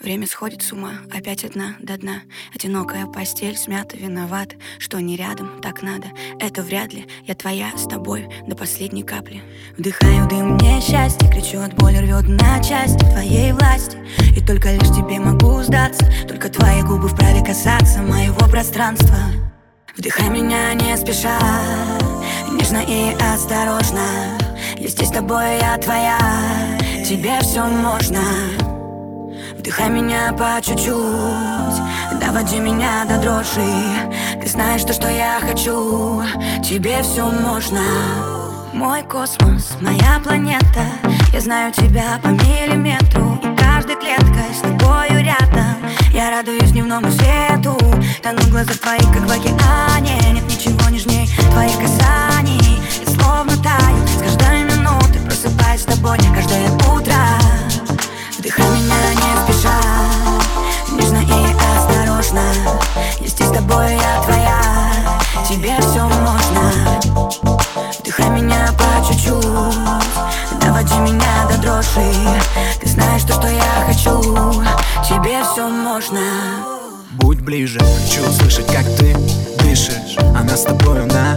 Время сходит с ума, опять одна до дна. Одинокая постель, смята, виноват Что не рядом, так надо. Это вряд ли, я твоя с тобой До последней капли. Вдыхаю дым, мне счастье. Кричу от боли, рвет на части твоей власти. И только лишь тебе могу сдаться. Только твои губы вправе касаться Моего пространства. Вдыхай меня не спеша. Нежно и осторожно. Я здесь с тобой, я твоя. Тебе все можно Вдыхай меня по чуть-чуть. Доводи меня до дрожи. Ты знаешь то, что я хочу. Тебе все можно. Мой космос, моя планета. Я знаю тебя по миллиметру. И каждой клеткой с тобою рядом. Я радуюсь дневному свету. Тону в глазах твоих, как в океане. Нет ничего нежней твоих касаний тобой, я твоя. Тебе все можно. Вдыхай меня по чуть-чуть. Доводи меня до дрожи. Ты знаешь то, что я хочу. Тебе все можно. Будь ближе, хочу услышать, как ты дышишь. Она с тобою на